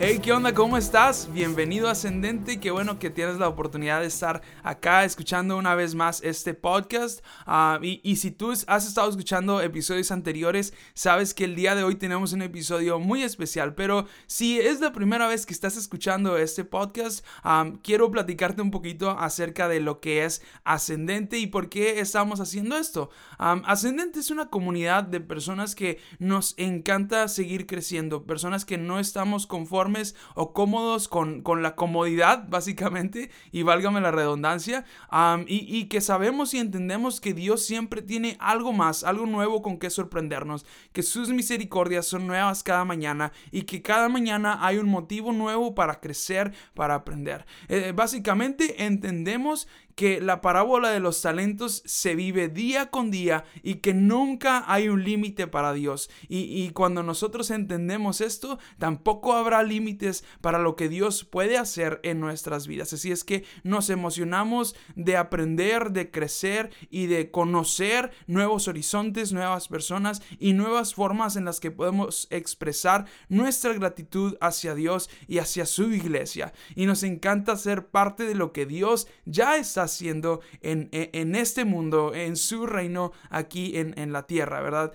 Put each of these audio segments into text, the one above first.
Hey, ¿qué onda? ¿Cómo estás? Bienvenido Ascendente. Qué bueno que tienes la oportunidad de estar acá escuchando una vez más este podcast. Ah, y, si tú has estado escuchando episodios anteriores, sabes que el día de hoy tenemos un episodio muy especial. Pero si es la primera vez que estás escuchando este podcast, quiero platicarte un poquito acerca de lo que es Ascendente y por qué estamos haciendo esto. Ascendente es una comunidad de personas que nos encanta seguir creciendo, personas que no estamos conformes o cómodos con, con la comodidad, básicamente, y válgame la redundancia, y, y, que sabemos y entendemos que Dios siempre tiene algo más, algo nuevo con que sorprendernos, que sus misericordias son nuevas cada mañana y que cada mañana hay un motivo nuevo para crecer, para aprender. Eh, básicamente entendemos que la parábola de los talentos se vive día con día y que nunca hay un límite para Dios. Y, cuando nosotros entendemos esto, tampoco habrá límites para lo que Dios puede hacer en nuestras vidas. Así es que nos emocionamos de aprender, de crecer y de conocer nuevos horizontes, nuevas personas y nuevas formas en las que podemos expresar nuestra gratitud hacia Dios y hacia su iglesia. Y nos encanta ser parte de lo que Dios ya está haciendo en, en, este mundo, en su reino aquí en, en la tierra, ¿verdad?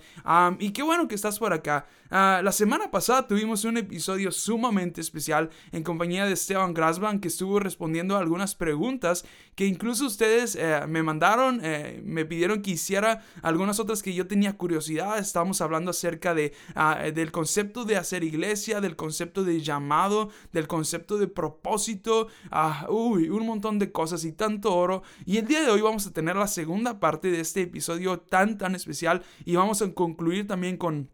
y qué bueno que estás por acá. Uh, la semana pasada tuvimos un episodio sumamente especial en compañía de Esteban Grasban que estuvo respondiendo a algunas preguntas que incluso ustedes eh, me mandaron, eh, me pidieron que hiciera algunas otras que yo tenía curiosidad. Estamos hablando acerca de, uh, del concepto de hacer iglesia, del concepto de llamado, del concepto de propósito, uh, uy, un montón de cosas y tanto Y el día de hoy vamos a tener la segunda parte de este episodio tan, tan especial y vamos a concluir también con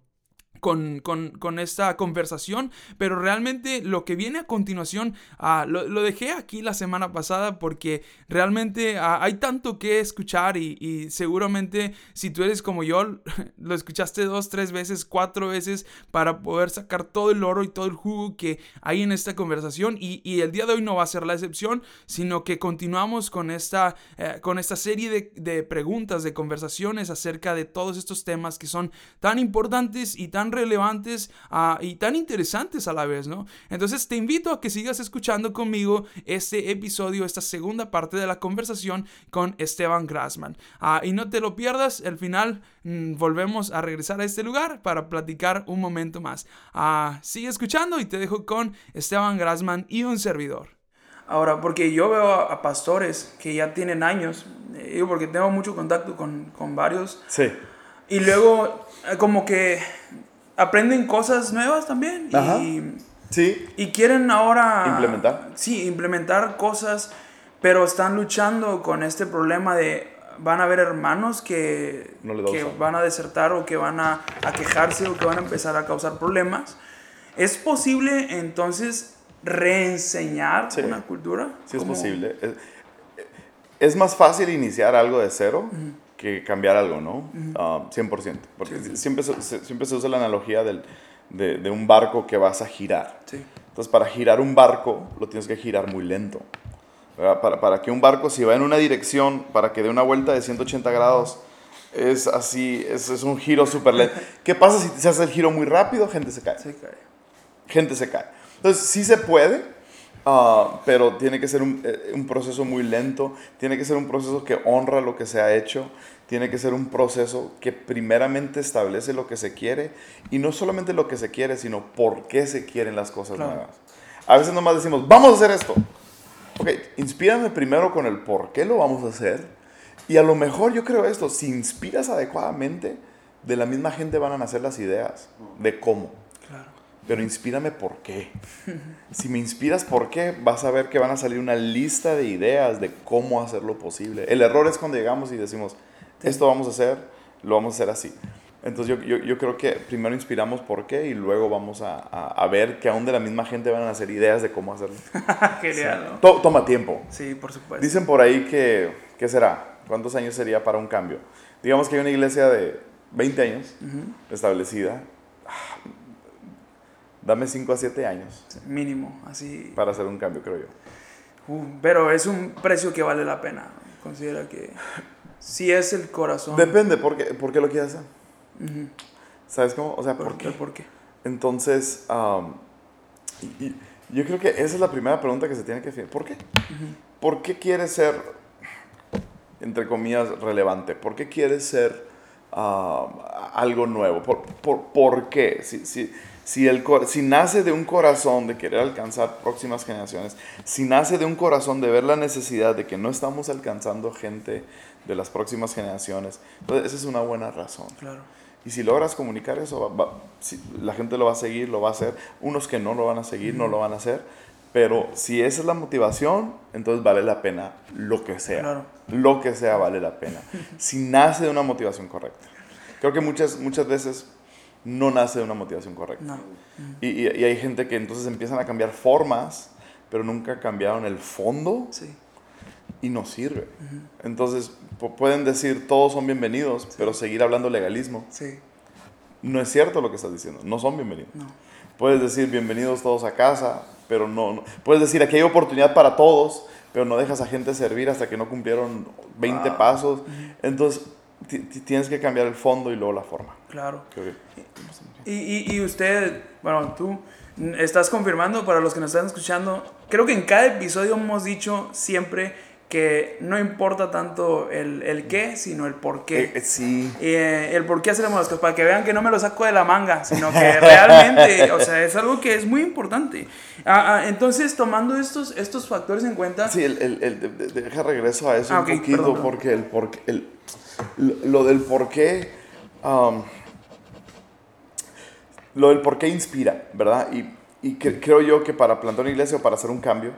con, con, esta conversación, pero realmente lo que viene a continuación uh, lo, dejé aquí la semana pasada porque realmente uh, hay tanto que escuchar y, y, seguramente si tú eres como yo, lo escuchaste dos, tres veces, cuatro veces para poder sacar todo el oro y todo el jugo que hay en esta conversación y, y el día de hoy no va a ser la excepción, sino que continuamos con esta, uh, con esta serie de, de preguntas, de conversaciones acerca de todos estos temas que son tan importantes y tan relevantes uh, y tan interesantes a la vez, ¿no? Entonces te invito a que sigas escuchando conmigo este episodio, esta segunda parte de la conversación con Esteban Grassman. Uh, y no te lo pierdas, al final mmm, volvemos a regresar a este lugar para platicar un momento más. Uh, sigue escuchando y te dejo con Esteban Grassman y un servidor. Ahora, porque yo veo a, pastores que ya tienen años, eh, porque tengo mucho contacto con, con varios. Sí. Y luego, eh, como que aprenden cosas nuevas también. Ajá. Y, sí. y quieren ahora... Implementar. Sí, implementar cosas, pero están luchando con este problema de... Van a haber hermanos que, No que van a desertar o que van a, a quejarse o que van a empezar a causar problemas. ¿Es posible entonces reenseñar Sí. una cultura? Sí es posible. Es, es más fácil iniciar algo de cero que cambiar algo, ¿no? Ah, 100%. Porque Sí, sí. Siempre, se, siempre se usa la analogía del, de, de un barco que vas a girar. Sí. Entonces, para girar un barco, lo tienes que girar muy lento. Para, para que un barco, si va en una dirección, para que dé una vuelta de 180 grados, es así, es, es un giro súper lento. ¿Qué pasa si se hace el giro muy rápido? Gente se cae. Se cae. gente se cae. Entonces, sí se puede, ah, pero tiene que ser un, eh, un proceso muy lento, tiene que ser un proceso que honra lo que se ha hecho, tiene que ser un proceso que primeramente establece lo que se quiere y no solamente lo que se quiere, sino por qué se quieren las cosas Claro. nuevas. A veces nomás decimos, vamos a hacer esto. Ok, inspírame primero con el por qué lo vamos a hacer. Y a lo mejor yo creo esto, si inspiras adecuadamente, de la misma gente van a nacer las ideas de cómo Claro. Pero inspírame por qué. Si me inspiras por qué, vas a ver que van a salir una lista de ideas de cómo hacerlo posible. El error es cuando llegamos y decimos, esto vamos a hacer, lo vamos a hacer así. Entonces yo, yo, yo creo que primero inspiramos por qué y luego vamos a, a, a ver que aún de la misma gente van a hacer ideas de cómo hacerlo. Genial, ¿no? To- toma tiempo. Sí, por supuesto. Dicen por ahí que, ¿qué será? ¿Cuántos años sería para un cambio? Digamos que hay una iglesia de 20 años establecida. Dame 5 a 7 años Mínimo, así. para hacer un cambio, creo yo. Uh, pero es un precio que vale la pena. Considera que si es el corazón. Depende, ¿por qué, por qué lo quieres hacer? ¿Sabes cómo? O sea, ¿por, ¿Por, qué? ¿Por qué? Entonces, am, y- y yo creo que esa es la primera pregunta que se tiene que hacer. ¿Por qué? ¿Por qué quieres ser, entre comillas, relevante? ¿Por qué quieres ser algo nuevo? ¿Por, por, por qué? Si, si, si, el, si nace de un corazón de querer alcanzar próximas generaciones, si nace de un corazón de ver la necesidad de que no estamos alcanzando gente de las próximas generaciones, entonces esa es una buena razón. Claro. Y si logras comunicar eso, va- va- si- la gente lo va a seguir, lo va a hacer. Unos que no lo van a seguir, no lo van a hacer. Pero si esa es la motivación, entonces vale la pena lo que sea. Claro. Lo que sea vale la pena. Si nace de una motivación correcta. Creo que muchas, muchas veces no nace de una motivación correcta. No. Y, y- y hay gente que entonces empiezan a cambiar formas, pero nunca cambiaron el fondo Sí. y no sirve. Entonces pu- pueden decir todos son bienvenidos, pero seguir hablando legalismo. Sí. No es cierto lo que estás diciendo, no son bienvenidos. No. Puedes decir bienvenidos todos a casa, pero no, no- Puedes decir aquí hay oportunidad para todos, pero no dejas a gente servir hasta que no cumplieron 20 pasos. Entonces tienes que cambiar el fondo y luego la forma. Claro. Y, y, y usted, bueno, tú estás confirmando para los que nos están escuchando, creo que en cada episodio hemos dicho siempre que no importa tanto el, el qué, sino el por qué. Eh, sí. Y, eh, el por qué hacemos las cosas, para que vean que no me lo saco de la manga, sino que realmente, o sea, es algo que es muy importante. Ah, ah, entonces, tomando estos, estos factores en cuenta, Sí, el, el- el- de- de- deja regreso a eso Ah, un poquito, perdón, porque el, por- el- lo, lo del por qué, um, lo del por qué inspira, ¿verdad? Y, y cre- creo yo que para plantar una iglesia o para hacer un cambio,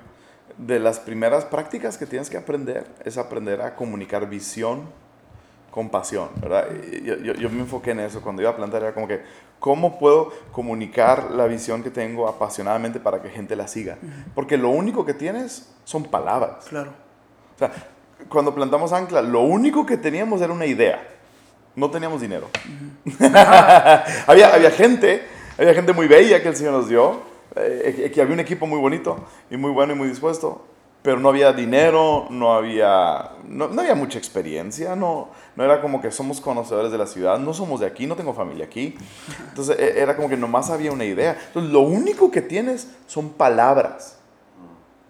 de las primeras prácticas que tienes que aprender es aprender a comunicar visión con pasión, ¿verdad? Y Yo, yo- yo me enfoqué en eso cuando iba a plantar, era como que, ¿cómo puedo comunicar la visión que tengo apasionadamente para que gente la siga? Porque lo único que tienes son palabras. claro, O sea, cuando plantamos Ancla, lo único que teníamos era una idea. No teníamos dinero. había, había gente, había gente muy bella que el Señor nos dio, eh, que había un equipo muy bonito y muy bueno y muy dispuesto, pero no había dinero, no había, no, no había mucha experiencia, no, no era como que somos conocedores de la ciudad, no somos de aquí, no tengo familia aquí. Entonces e- era como que nomás había una idea. Entonces lo único que tienes son palabras.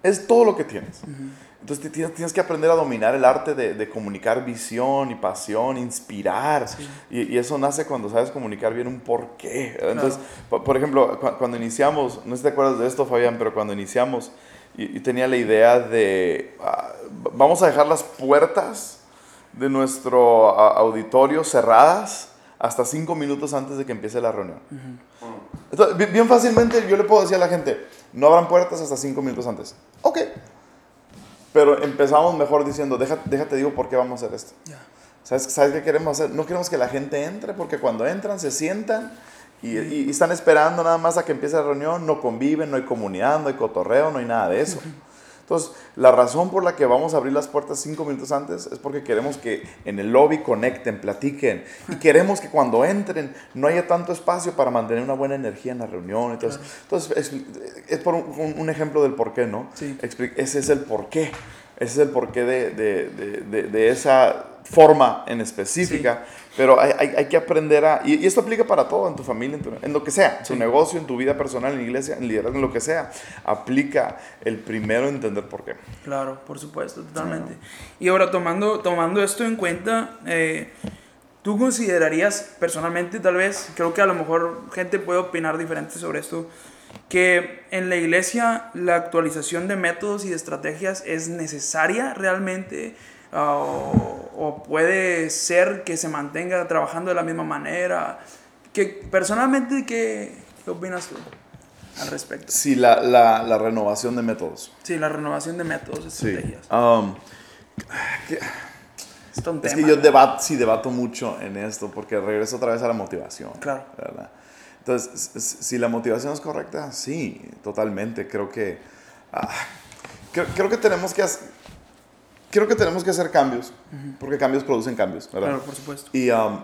Es todo lo que tienes. Entonces tienes, tienes que aprender a dominar el arte de, de comunicar visión y pasión, inspirar. Y, y eso nace cuando sabes comunicar bien un porqué. Entonces, po- por ejemplo, cu- cuando iniciamos, no sé si te acuerdas de esto, Fabián, pero cuando iniciamos, y, y tenía la idea de, v- vamos a dejar las puertas de nuestro ah, auditorio cerradas hasta cinco minutos antes de que empiece la reunión. Entonces, bi- bien fácilmente yo le puedo decir a la gente, no abran puertas hasta cinco minutos antes. Ok. Pero empezamos mejor diciendo, déjate, déjate digo por qué vamos a hacer esto. ¿Sabes, ¿Sabes qué queremos hacer? No queremos que la gente entre porque cuando entran se sientan y, y- y están esperando nada más a que empiece la reunión, no conviven, no hay comunidad, no hay cotorreo, no hay nada de eso. Entonces, la razón por la que vamos a abrir las puertas cinco minutos antes es porque queremos que en el lobby conecten, platiquen y queremos que cuando entren no haya tanto espacio para mantener una buena energía en la reunión. Entonces, entonces es, es por un, ejemplo del por qué, ¿no? Sí. Ese es el por qué. Ese es el porqué de, de, de, de, de esa forma en específica. Pero hay, hay, hay que aprender a... Y, y esto aplica para todo, en tu familia, en, tu- en lo que sea. En tu negocio, en tu vida personal, en la iglesia, en liderazgo, en lo que sea. Aplica el primero entender por qué. Claro, por supuesto, totalmente. Y ahora tomando, tomando esto en cuenta, eh, ¿tú considerarías personalmente, tal vez, creo que a lo mejor gente puede opinar diferente sobre esto, que en la iglesia la actualización de métodos y de estrategias es necesaria realmente? Ah, o, o puede ser que se mantenga trabajando de la misma manera? Que, personalmente, ¿qué, ¿qué opinas tú al respecto? Sí, la, la, la renovación de métodos. Sí, la renovación de métodos, estrategias. Um, Es, todo un es tema, que yo debato, sí debato mucho en esto porque regreso otra vez a la motivación. Claro. ¿verdad? Entonces, si la motivación es correcta, sí, totalmente. Creo que, ah, creo, creo que tenemos que. Creo que tenemos que hacer cambios, porque cambios producen cambios, ¿verdad? Claro, por supuesto. Y, um,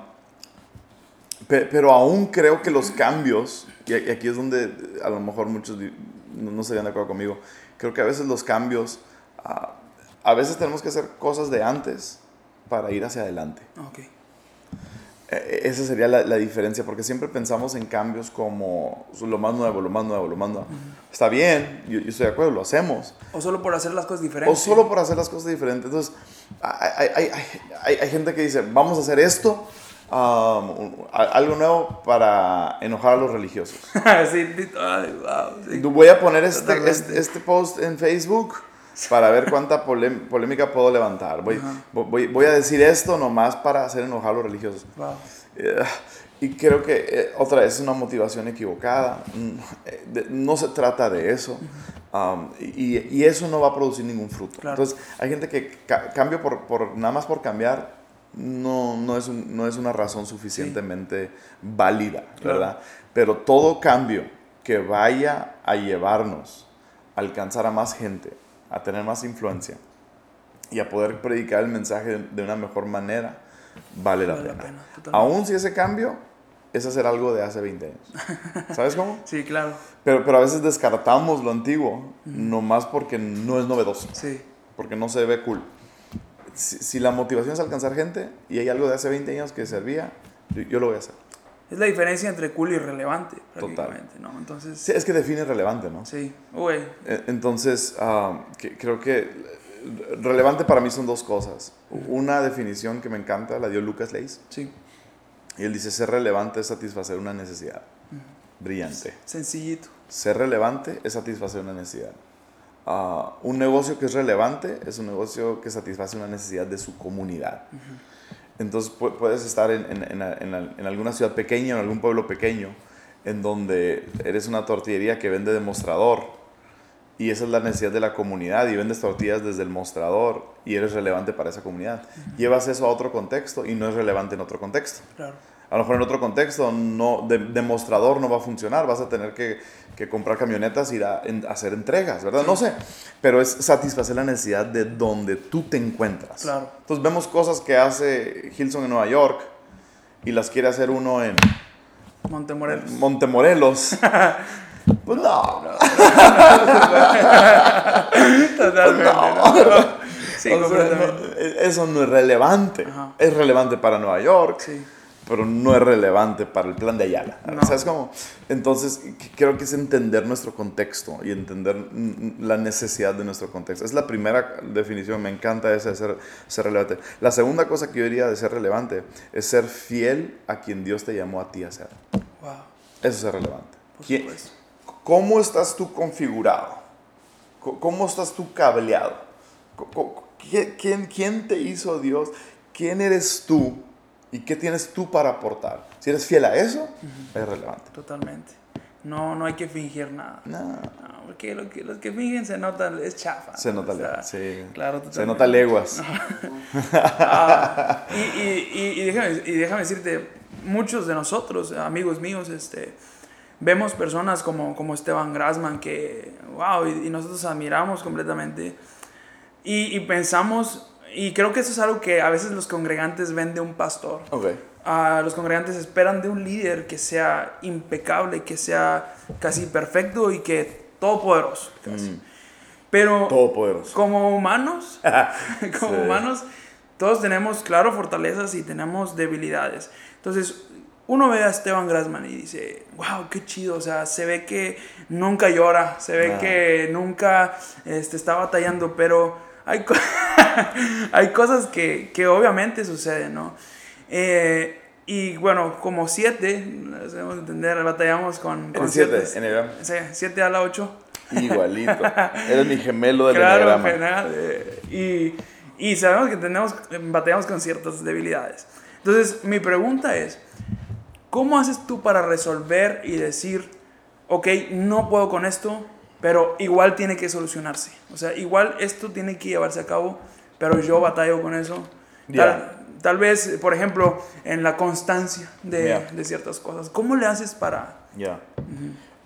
pe- pero aún creo que los cambios, y aquí es donde a lo mejor muchos no estarían de acuerdo conmigo, creo que a veces los cambios, ah, a veces tenemos que hacer cosas de antes para ir hacia adelante. Ok. Eh, Esa sería la, la diferencia, porque siempre pensamos en cambios como lo más nuevo, lo más nuevo, lo más nuevo. Está bien, yo, yo estoy de acuerdo, lo hacemos. O solo por hacer las cosas O diferentes. solo por hacer las cosas diferentes. Entonces, hay, hay- hay- hay- gente que dice, vamos a hacer esto, um, algo nuevo para enojar a los religiosos. sí, sí, ay, wow, sí. Voy a poner este, este, este post en Facebook para ver cuánta polémica puedo levantar. Voy, voy, voy a decir esto nomás para hacer enojar a los religiosos. Wow. Eh, y creo que eh, otra vez es una motivación equivocada. Mm, eh, no se trata de eso. Um, y, y eso no va a producir ningún fruto. Claro. Entonces, hay gente que ca- cambio por, por nada más por cambiar no, no, es un- no es una razón suficientemente válida, Claro. ¿verdad? Pero todo cambio que vaya a llevarnos a alcanzar a más gente, a tener más influencia y a poder predicar el mensaje de, una mejor manera, vale la Vale la pena. Aún si ese cambio es hacer algo de hace 20 años. ¿Sabes cómo? Sí, claro. Pero, pero a veces descartamos lo antiguo, nomás porque no es novedoso, Sí. porque no se ve cool. Si, si la motivación es alcanzar gente y hay algo de hace 20 años que servía, yo, yo lo voy a hacer. Es la diferencia entre cool y relevante, Total. prácticamente, ¿no? Entonces, Sí, es que define relevante, ¿no? sí. Uy, E- Entonces, ah, que- creo que relevante para mí son dos cosas. Una definición que me encanta la dio Lucas Leis. sí. Y él dice, ser relevante es satisfacer una necesidad. Brillante. Sencillito. Ser relevante es satisfacer una necesidad. Ah, un negocio que es relevante es un negocio que satisface una necesidad de su comunidad. Entonces pu- puedes estar en, en- en- en- en alguna ciudad pequeña, en algún pueblo pequeño, en donde eres una tortillería que vende de mostrador y esa es la necesidad de la comunidad y vendes tortillas desde el mostrador y eres relevante para esa comunidad. Llevas eso a otro contexto y no es relevante en otro contexto. Claro. A lo mejor en otro contexto no, de, demostrador no va a funcionar, vas a tener que, que comprar camionetas y ir a, en- hacer entregas, ¿verdad? No sé, pero es satisfacer la necesidad de donde tú te encuentras. Claro. Entonces vemos cosas que hace Hilson en Nueva York y las quiere hacer uno en Montemorelos. Montemorelos. Pues no. Totalmente. ¿no? Sí, O sea, no, e- eso no es relevante. Ajá. Es relevante para Nueva York, Sí. Pero no es relevante para el plan de Ayala. No. ¿Sabes cómo? Entonces, creo que es entender nuestro contexto y entender la necesidad de nuestro contexto. Es la primera definición, me encanta esa de ser, ser relevante. La segunda cosa que yo diría de ser relevante es ser fiel a quien Dios te llamó a ti a ser. Wow. Eso es ser relevante. ¿Quién-. ¿Cómo estás tú configurado? Co- ¿Cómo estás tú cableado? Co- co- ¿Qui- ¿Quién, quién te hizo Dios? ¿Quién eres tú? ¿Y qué tienes tú para aportar? Si eres fiel a eso, es relevante. Totalmente. No, no hay que fingir nada. No, No, porque lo que, los que fingen se nota, es chafa. se ¿no? nota, O sea, sí. Claro, se totalmente. nota leguas. Ah, y, y, y, déjame, y déjame decirte, muchos de nosotros, amigos míos, este, vemos personas como, como Esteban Grassman que, wow, y, nosotros admiramos completamente. Y pensamos, y creo que eso es algo que a veces los congregantes ven de un pastor. Ok. Ah, los congregantes esperan de un líder que sea impecable, que sea casi perfecto y que todopoderoso. casi. Mm, Pero todopoderoso. como humanos, como Sí. humanos, todos tenemos, claro, fortalezas y tenemos debilidades. Entonces, uno ve a Esteban Grassman y dice, wow, qué chido, o sea, se ve que nunca llora, se ve Ah. que nunca este, está batallando, pero hay, co- hay cosas que, que obviamente suceden, ¿no? Eh, y bueno, como siete, debemos entender, batallamos con, con En 7, ciertas- en el Sí, siete a la ocho. Igualito. Eres mi gemelo del Claro, enneagrama. genial. eh, y, y sabemos que tenemos, batallamos con ciertas debilidades. Entonces, mi pregunta es, ¿cómo haces tú para resolver y decir, ok, no puedo con esto, pero igual tiene que solucionarse? O sea, igual esto tiene que llevarse a cabo, pero yo batallo con eso. Tal, Ya. tal vez, por ejemplo, en la constancia de, Ya. de ciertas cosas. ¿Cómo le haces para...? Ya.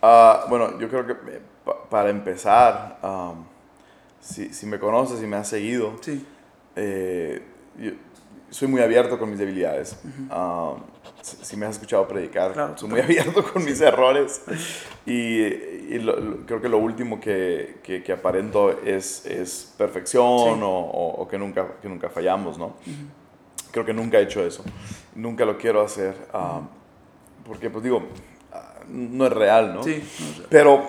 Ah, bueno, yo creo que eh, pa- para empezar, am, si, si me conoces y me has seguido, Sí, eh, yo soy muy abierto con mis debilidades. Ah, si me has escuchado predicar, soy muy abierto con mis errores. Y, y creo que lo último que, que, aparento es, es perfección o, o, que, nunca, que nunca fallamos, ¿no? Creo que nunca he hecho eso. Nunca lo quiero hacer. Ah, porque, pues digo, ah, no es real, ¿no? Sí. Pero,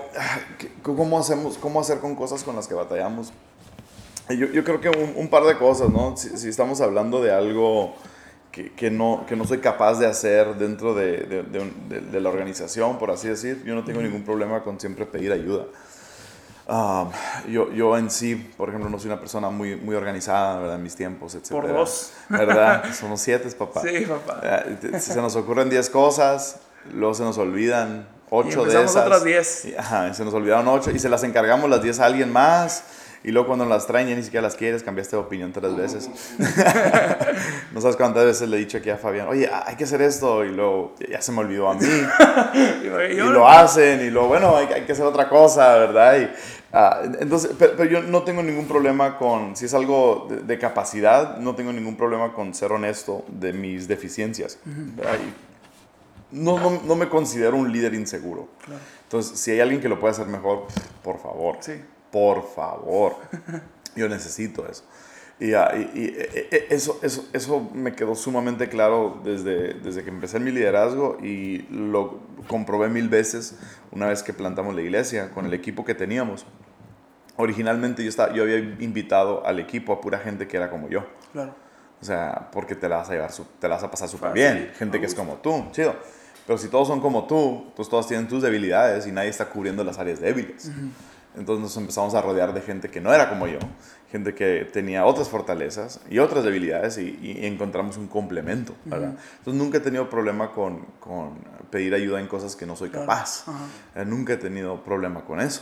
¿cómo, hacemos, ¿cómo hacer con cosas con las que batallamos? Yo, yo creo que un, un, par de cosas, ¿no? Si, si estamos hablando de algo que, que, no, que no soy capaz de hacer dentro de, de, de, la organización, por así decir. Yo no tengo ningún problema con siempre pedir ayuda. Ah, yo, yo en sí, por ejemplo, no soy una persona muy, muy organizada ¿verdad? en mis tiempos, etc. Por dos. ¿Verdad? Somos siete, papá. Sí, papá. Si se nos ocurren diez cosas, luego se nos olvidan ocho de esas. otras diez. Y, ajá, se nos olvidaron ocho y se las encargamos las diez a alguien más y luego cuando las traen ya ni siquiera las quieres, cambiaste de opinión tres veces. no sabes cuántas veces le he dicho aquí a Fabián, oye, hay que hacer esto, y luego ya se me olvidó a mí. y lo hacen, y luego, bueno, hay, hay que hacer otra cosa, ¿verdad? Y, ah, entonces, pero, yo no tengo ningún problema con, si es algo de, capacidad, no tengo ningún problema con ser honesto de mis deficiencias. no, no, no, me considero un líder inseguro. Entonces, si hay alguien que lo puede hacer mejor, por favor. Sí por favor, yo necesito eso. Y, ah, e, e, eso, eso, eso me quedó sumamente claro desde, desde que empecé mi liderazgo y lo comprobé mil veces una vez que plantamos la iglesia con el equipo que teníamos. Originalmente yo, estaba, yo había invitado al equipo a pura gente que era como yo. Claro. O sea, porque te la vas a, llevar, te la vas a pasar súper bien. gente que es como tú, chido. Pero si todos son como tú, pues todos tienen tus debilidades y nadie está cubriendo las áreas débiles. Entonces nos empezamos a rodear de gente que no era como yo, gente que tenía otras fortalezas y otras debilidades y, encontramos un complemento, ¿verdad? Entonces nunca he tenido problema con, con, pedir ayuda en cosas que no soy capaz. Eh, nunca he tenido problema con eso.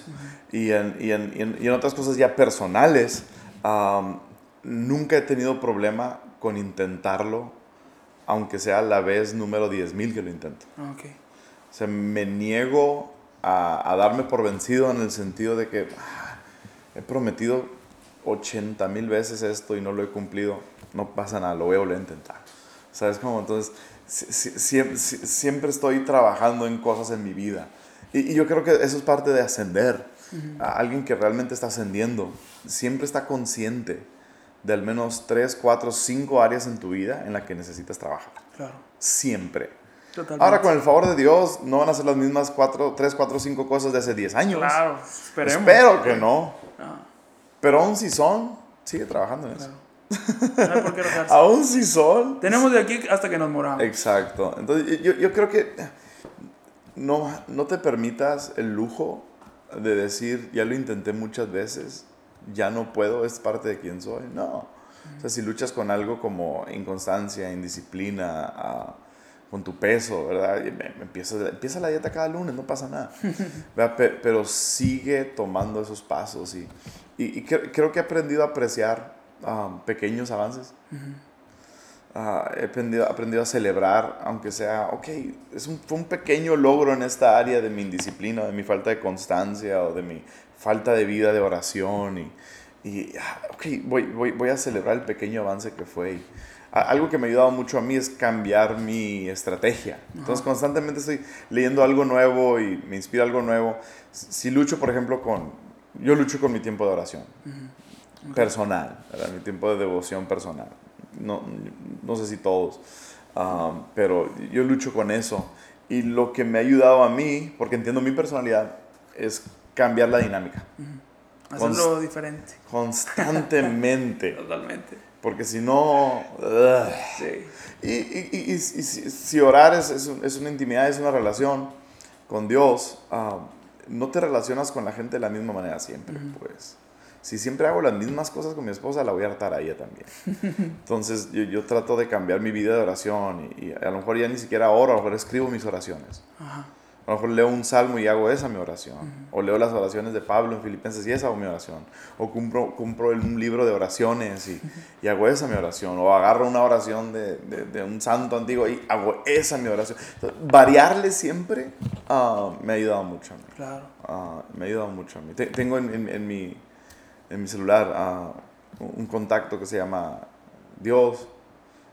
y, en, y, en, y, en, otras cosas ya personales, nunca he tenido problema con intentarlo, aunque sea la vez número 10.000 que lo intento. Okay. O sea, me niego a, darme por vencido en el sentido de que ah, he prometido 80 mil veces esto y no lo he cumplido, no pasa nada, lo voy a volver a intentar. ¿Sabes cómo? Entonces, siempre, estoy trabajando en cosas en mi vida. Y, yo creo que eso es parte de ascender. a alguien que realmente está ascendiendo, siempre está consciente de al menos 3, 4, 5 áreas en tu vida en las que necesitas trabajar. Claro. Siempre. Ahora, con el favor de Dios, no van a ser las mismas 4, 3, 4, 5 cosas de hace 10 años. Claro, esperemos. Espero que no. Ah. Pero aún si son, sigue trabajando en eso. No hay por qué aún si son. Tenemos de aquí hasta que nos moramos. Exacto. Entonces, yo, yo creo que no, no te permitas el lujo de decir, ya lo intenté muchas veces, ya no puedo, es parte de quien soy. No. O sea, si luchas con algo como inconstancia, indisciplina, con tu peso, ¿verdad? empieza, empieza la dieta cada lunes, no pasa nada. Pero sigue tomando esos pasos y, y, creo que he aprendido a apreciar um, pequeños avances. Ah, he aprendido, aprendido, a celebrar, aunque sea, ok, es un, fue un pequeño logro en esta área de mi indisciplina, de mi falta de constancia o de mi falta de vida de oración. Y, y ah, ok, voy, voy, voy, a celebrar el pequeño avance que fue algo que me ha ayudado mucho a mí es cambiar mi estrategia. Entonces constantemente estoy leyendo algo nuevo y me inspira algo nuevo. Si lucho, por ejemplo, con... Yo lucho con mi tiempo de oración personal, mi tiempo de devoción personal. No, no sé si todos, um, pero yo lucho con eso. Y lo que me ha ayudado a mí, porque entiendo mi personalidad, es cambiar la dinámica. Hacerlo diferente. Constantemente. Totalmente. Porque si no... Sí. Y, y, y, si, orar es, es, una intimidad, es una relación con Dios, ah, no te relacionas con la gente de la misma manera siempre, pues. Si siempre hago las mismas cosas con mi esposa, la voy a hartar a ella también. Entonces yo, yo trato de cambiar mi vida de oración y, a lo mejor ya ni siquiera oro, a lo mejor escribo mis oraciones. Ajá. A lo mejor leo un salmo y hago esa mi oración. O leo las oraciones de Pablo en Filipenses y esa hago mi oración. O compro, compro un libro de oraciones y, y, hago esa mi oración. O agarro una oración de, de, un santo antiguo y hago esa mi oración. variarle siempre uh, me ha ayudado mucho Claro. Uh, me ha ayudado mucho a mí. tengo en, en, mi, en mi celular uh, un contacto que se llama Dios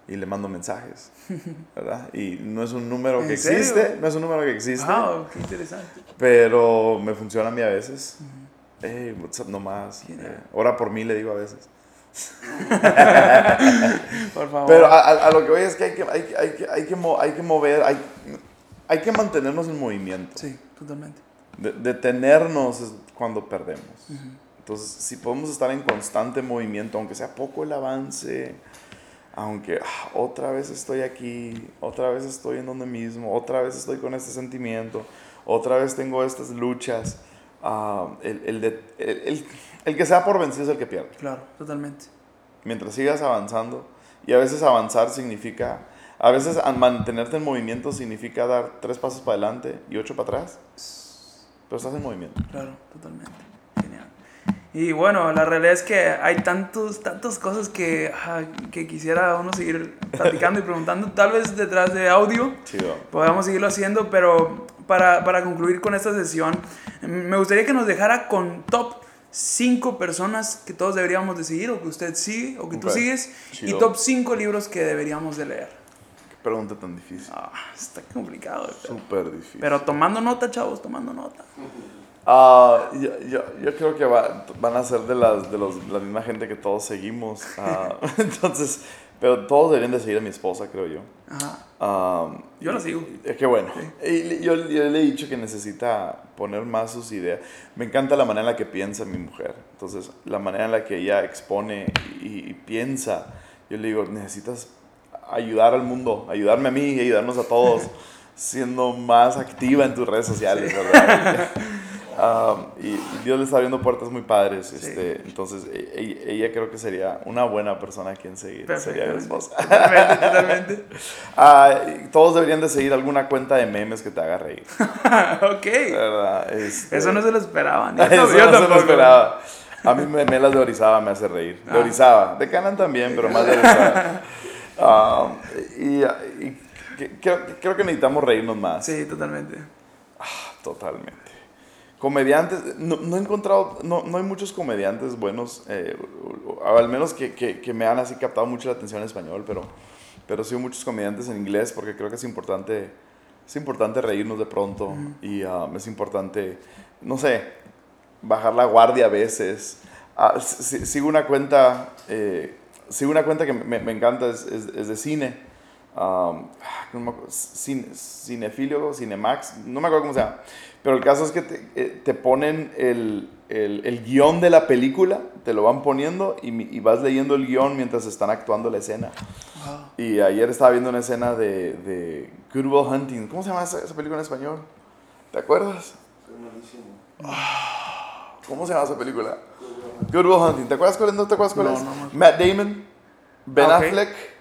y le mando mensajes, ¿verdad? Y no es un número ¿En que serio? existe, no es un número que existe, Wow, qué interesante. pero me funciona a mí a veces. Hey, WhatsApp nomás. Genial. eh, ora por mí, le digo a veces. Por favor. Pero a, a- a lo que voy es que hay que, hay, hay que, hay que, mo- hay que mover, hay, hay que mantenernos en movimiento. Sí, totalmente. De- detenernos es cuando perdemos. Entonces, si podemos estar en constante movimiento, aunque sea poco el avance, aunque ah, otra vez estoy aquí, otra vez estoy en donde mismo, otra vez estoy con este sentimiento, otra vez tengo estas luchas, ah, el, el de- el- el- el que sea por vencido es el que pierde. Claro, totalmente. Mientras sigas avanzando, y a veces avanzar significa, a veces mantenerte en movimiento significa dar tres pasos para adelante y ocho para atrás, pero estás en movimiento. Claro, totalmente. Genial. Y bueno, la realidad es que hay tantos, tantas cosas que, ah, que quisiera uno seguir platicando y preguntando. Tal vez detrás de audio Chido. podamos seguirlo haciendo, pero para, para concluir con esta sesión, mm, me gustaría que nos dejara con top 5 personas que todos deberíamos de seguir, o que usted sigue, o que tú Ok, sigues, y chido. top 5 libros que deberíamos de leer. Qué pregunta tan difícil. Ah, está complicado. Súper difícil. Pero tomando nota, chavos, tomando nota. Ah, yo, yo, yo creo que va- van a ser de, las, de los, la misma gente que todos seguimos. ah, entonces, pero todos deberían de seguir a mi esposa, creo yo. Ajá. Ah, Yo la sigo. Es que bueno, y le- yo, yo le he dicho que necesita poner más sus ideas. Me encanta la manera en la que piensa mi mujer. Entonces, la manera en la que ella expone y, y piensa, yo le digo, necesitas ayudar al mundo, ayudarme a mí y ayudarnos a todos, siendo más activa en tus redes sociales, ¿verdad? Um, y Dios le está abriendo puertas muy padres. Este, entonces, e- e- ella, creo que sería una buena persona a quien seguir. Sería mi esposa. Totalmente, totalmente. Ah, todos deberían de seguir alguna cuenta de memes que te haga reír. ok. Este- Eso no se lo esperaban. Eso Yo, no se lo esperaba. A mí me, Melas de Orizaba me hace reír. De Ah. Orizaba. De Canan también, pero más de Orizaba. Ah, y, creo, creo que necesitamos reírnos más. Sí, totalmente. Totalmente. Comediantes, no, no he encontrado, no, no hay muchos comediantes buenos, eh, al menos que, que, que me han así captado mucho la atención en español, pero, pero sí muchos comediantes en inglés porque creo que es importante, es importante reírnos de pronto y ah, es importante, no sé, bajar la guardia a veces. Ah, si- sigo una cuenta, eh, sigo una cuenta que me, me encanta, es, es, es de cine. Um, no me acuerdo, cine, cinefilio, Cinemax, no me acuerdo cómo se llama. Pero el caso es que te, eh, te ponen el, el, el guion de la película, te lo van poniendo y, vas leyendo el guion mientras están actuando la escena. Wow. Y ayer estaba viendo una escena de, de Good Will Hunting. ¿Cómo se llama esa, esa película en español? ¿Te acuerdas? ¿Cómo se llama esa película? Good Will Hunting. ¿Te acuerdas cuál es? ¿No te acuerdas cuál No, es? no. Matt Damon, Ben Ah. Affleck.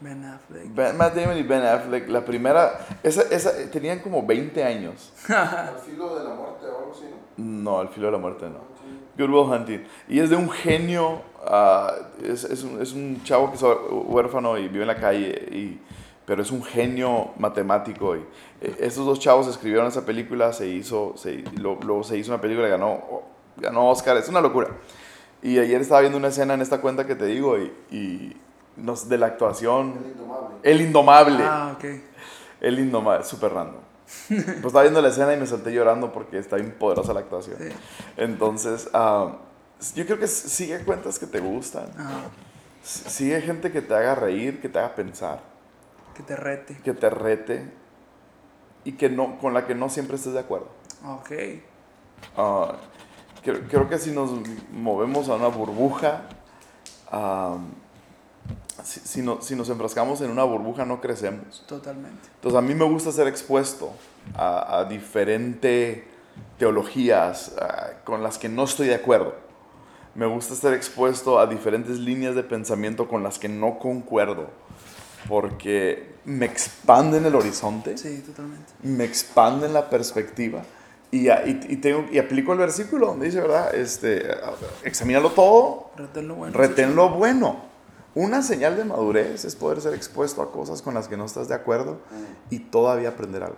Ben Affleck. Ben- Matt Damon y Ben Affleck, la primera, esa, esa, tenían como 20 años. Al filo de la muerte o algo así, ¿no? No, al filo de la muerte no. Good Will Hunting. Y es de un genio, ah, es, es, un, es un chavo que es huérfano y vive en la calle, y, pero es un genio matemático. Y, eh, estos dos chavos escribieron esa película, se hizo, se, lo- luego se hizo una película y ganó, ganó Oscar, es una locura. Y ayer estaba viendo una escena en esta cuenta que te digo, y, y nos, de la actuación, El indomable. El Indomable. Ah, ok. El indomable, súper random. Pues estaba viendo la escena y me solté llorando porque está bien poderosa la actuación. Sí. Entonces, ah, yo creo que sigue cuentas que te gustan. Ajá. Sigue gente que te haga reír, que te haga pensar, Que te rete. que te rete y que no, con la que no siempre estés de acuerdo. Ok. Ah, creo, creo que si nos movemos a una burbuja, ah, si, si no- si nos enfrascamos en una burbuja no crecemos. Totalmente. Entonces a mí me gusta ser expuesto a, a diferentes teologías ah, con las que no estoy de acuerdo. Me gusta estar expuesto a diferentes líneas de pensamiento con las que no concuerdo, porque me expanden el horizonte, Sí, totalmente. me expanden la perspectiva y, a- y, y tengo, y aplico el versículo donde dice, ¿verdad? Este, examínalo todo, Retén lo bueno. retén lo bueno. Una señal de madurez es poder ser expuesto a cosas con las que no estás de acuerdo y todavía aprender algo.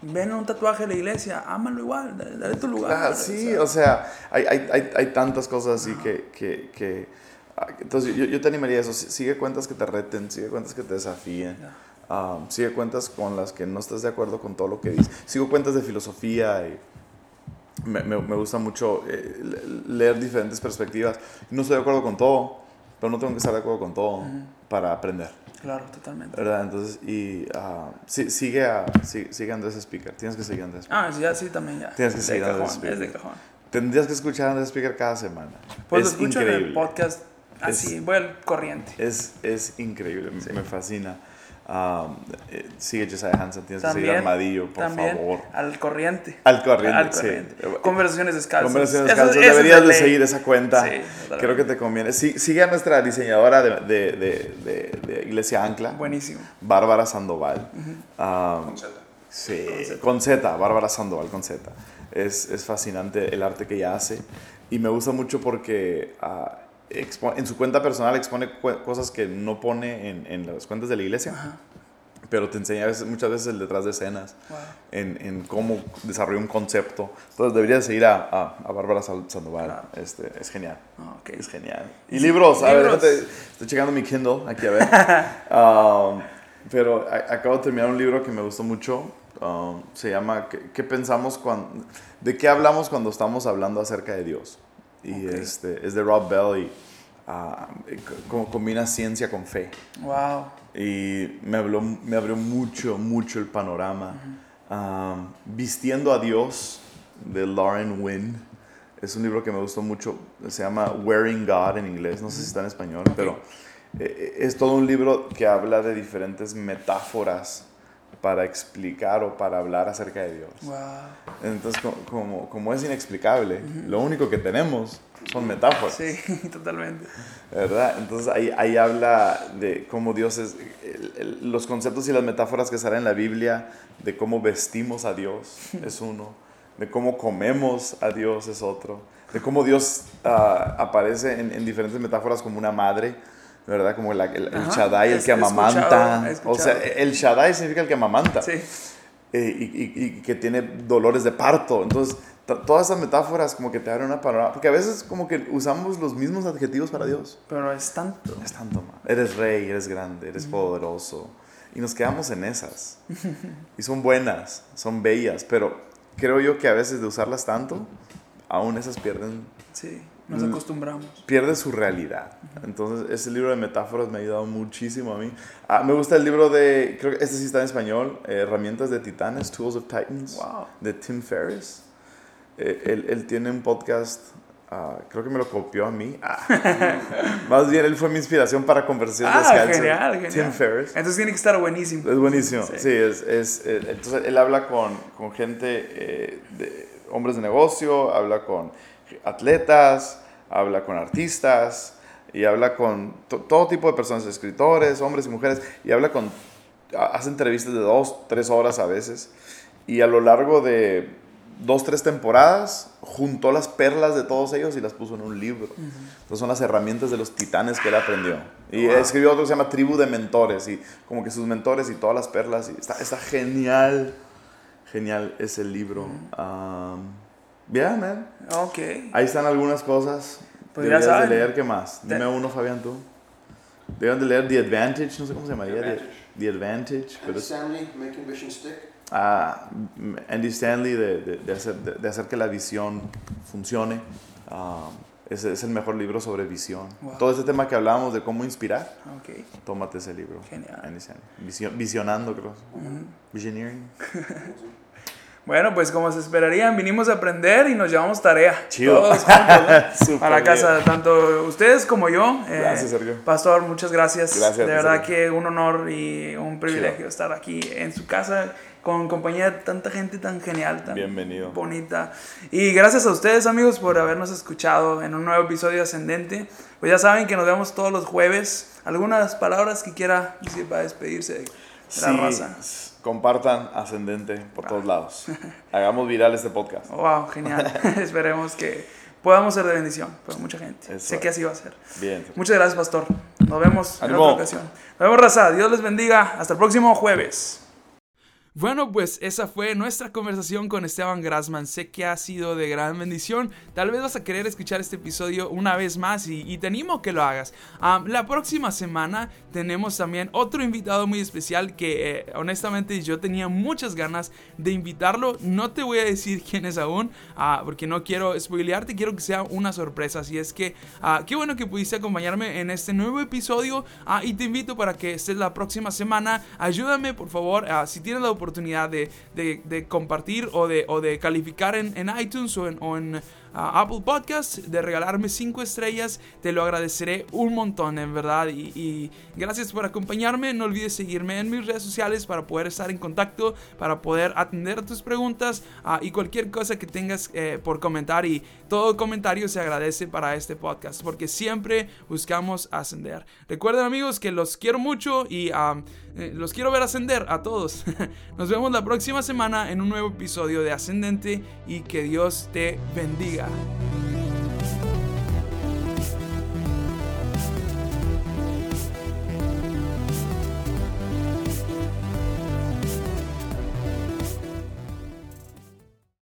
ven a un tatuaje de la iglesia, ámalo igual, dale, dale tu lugar. Ah, sí, o sea, hay, hay, hay, hay tantas cosas así que... que, que ah, entonces yo, yo te animaría a eso, si- sigue cuentas que te reten, sigue cuentas que te desafíen, Ya. ah, sigue cuentas con las que no estás de acuerdo con todo lo que dices, sigo cuentas de filosofía y me, me, me gusta mucho eh, le- leer diferentes perspectivas. No estoy de acuerdo con todo, pero no tengo que estar de acuerdo con todo para aprender. Claro, totalmente. ¿Verdad? Entonces, y ah, sí, sigue, a, sigue, sigue a Andrés Speaker. Tienes que seguir a Andrés Ah, sí, ya sí, también ya. Tienes que de seguir a Andrés cajón, es de Speaker. cajón. Tendrías que escuchar a Andrés Speaker cada semana. Pues lo es escucho increíble. en el podcast así, voy al corriente. Es, es increíble, me- me fascina. Um, eh, sigue Josiah Hansen, tienes que seguir También, Armadillo, por también favor. al corriente. Al corriente, Al sí. corriente. Conversaciones descalzas. Conversaciones Eso- Descalzas, eso es deberías de seguir esa cuenta. Sí. Creo que te conviene. Sí, sigue a nuestra diseñadora de, de, de, de- de Iglesia Ancla, Buenísimo. Bárbara Sandoval. Um, Con Z. Sí, Con Z. con Z, Bárbara Sandoval con Z. Es, es fascinante el arte que ella hace y me gusta mucho porque ah, expo- en su cuenta personal expone cosas que no pone en, en las cuentas de la iglesia, Ajá. pero te enseña veces- muchas veces el detrás de escenas, Wow. en, en cómo desarrolla un concepto. Entonces deberías seguir a, a, a Bárbara Sandoval, Claro. este, es genial. Ah, ok. Es genial. Y libros, a ver, Libros. déjate- estoy checando mi Kindle aquí a ver. Um, pero a- acabo de terminar un libro que me gustó mucho. Um, se llama ¿Qué, qué pensamos cuando, ¿De qué hablamos cuando estamos hablando acerca de Dios? Y Ok. este, es de Rob Bell y co- como combina ciencia con fe. Wow. Y me, habló, me abrió mucho, mucho el panorama. Um, Vistiendo a Dios, de Lauren Wynn. Es un libro que me gustó mucho. Se llama Wearing God en inglés. No sé si está en español, pero eh, es todo un libro que habla de diferentes metáforas para explicar o para hablar acerca de Dios. Wow. Entonces, co- como, como es inexplicable, lo único que tenemos son metáforas. Sí, totalmente. ¿verdad? Entonces ahí, ahí habla de cómo Dios es, el- el- los conceptos y las metáforas que salen en la Biblia, de cómo vestimos a Dios es uno, de cómo comemos a Dios es otro, de cómo Dios ah, aparece en, en diferentes metáforas como una madre, ¿verdad? Como la- el, el Shaddai, el que amamanta. O sea, el Shaddai significa el que amamanta Sí. eh, y, y- y que tiene dolores de parto. Entonces, to- todas esas metáforas como que te abren una panorama. Porque a veces como que usamos los mismos adjetivos para Dios. Pero es tanto. Es tanto, man. Eres rey, eres grande, eres poderoso. Y nos quedamos en esas. Y son buenas, son bellas, pero creo yo que a veces de usarlas tanto, aún esas pierden, Sí. Nos Mm. acostumbramos. pierde su realidad. Entonces, ese libro de metáforas me ha ayudado muchísimo a mí. Ah, me gusta el libro de, creo que este sí está en español, eh, Herramientas de Titanes, Tools of Titans, Wow. de Tim Ferriss. Eh, él, él tiene un podcast, ah, creo que me lo copió a mí. Ah. Más bien, él fue mi inspiración para Conversaciones Ah, genial, genial. Tim Ferriss. Entonces tiene que estar buenísimo. Es buenísimo, Sí. sí, es, es, eh, entonces él habla con, con gente, eh, de hombres de negocio, habla con atletas, habla con artistas y habla con to- todo tipo de personas, escritores, hombres y mujeres, y habla con, ha- hace entrevistas de dos, tres horas a veces, y a lo largo de dos, tres temporadas juntó las perlas de todos ellos y las puso en un libro. Entonces son las herramientas de los titanes que él aprendió. Y Wow. escribió otro que se llama Tribu de Mentores, y como que sus mentores y todas las perlas, y está, está genial, genial ese libro. Um, yeah, man. Ok. Ahí están algunas cosas. Pues ya Deberías saben. de leer, ¿qué más? Dime Te- uno, Fabián, tú. Deben de leer The Advantage, no sé cómo se llamaría. The, Advantage. The Advantage. Pero Andy es, Stanley, Making Vision Stick. ah, Andy Stanley de, de- de hacer, de, de hacer que la visión funcione. Ah, es, es el mejor libro sobre visión. Wow. Todo este tema que hablábamos de cómo inspirar, Ok. tómate ese libro. Genial. Andy Stanley. Visión- visionando, creo. Visioneering. Bueno, pues como se esperarían, vinimos a aprender y nos llevamos tarea. Chido. Todos juntos, ¿no? Súper Para bien. casa, tanto ustedes como yo. Eh, Gracias, Sergio. Pastor, muchas gracias. Gracias a De verdad Sergio. que un honor y un privilegio Chido. estar aquí en su casa con compañía de tanta gente tan genial, tan Bienvenido. bonita. Y gracias a ustedes, amigos, por habernos escuchado en un nuevo episodio de Ascendente. Pues ya saben que nos vemos todos los jueves. ¿Algunas palabras que quiera decir para despedirse de la Sí, raza? Compartan Ascendente por todos lados. Hagamos viral este podcast. Wow, genial. Esperemos que podamos ser de bendición para mucha gente. Eso sé que así va a ser. Bien. Muchas gracias, pastor. Nos vemos en otra ocasión. Nos vemos, raza. Dios les bendiga. Hasta el próximo jueves. Bueno, pues esa fue nuestra conversación con Esteban Grassman. Sé que ha sido de gran bendición. Tal vez vas a querer escuchar este episodio una vez más y, te animo a que lo hagas. la próxima semana tenemos también otro invitado muy especial que eh, honestamente yo tenía muchas ganas de invitarlo. No te voy a decir quién es aún ah, porque no quiero spoilearte, quiero que sea una sorpresa. Así es que ah, qué bueno que pudiste acompañarme en este nuevo episodio ah, y te invito para que estés la próxima semana. Ayúdame por favor, si tienes la oportunidad de, de, compartir o de, o de calificar en, en iTunes o en, o en Apple Podcast, de regalarme 5 estrellas. Te lo agradeceré un montón, en verdad. Y, gracias por acompañarme. No olvides seguirme en mis redes sociales para poder estar en contacto, para poder atender tus preguntas ah, y cualquier cosa que tengas eh, por comentar. Y todo comentario se agradece para este podcast porque siempre buscamos ascender. Recuerden amigos que los quiero mucho y eh, los quiero ver ascender a todos. Nos vemos la próxima semana en un nuevo episodio de Ascendente y que Dios te bendiga. lugar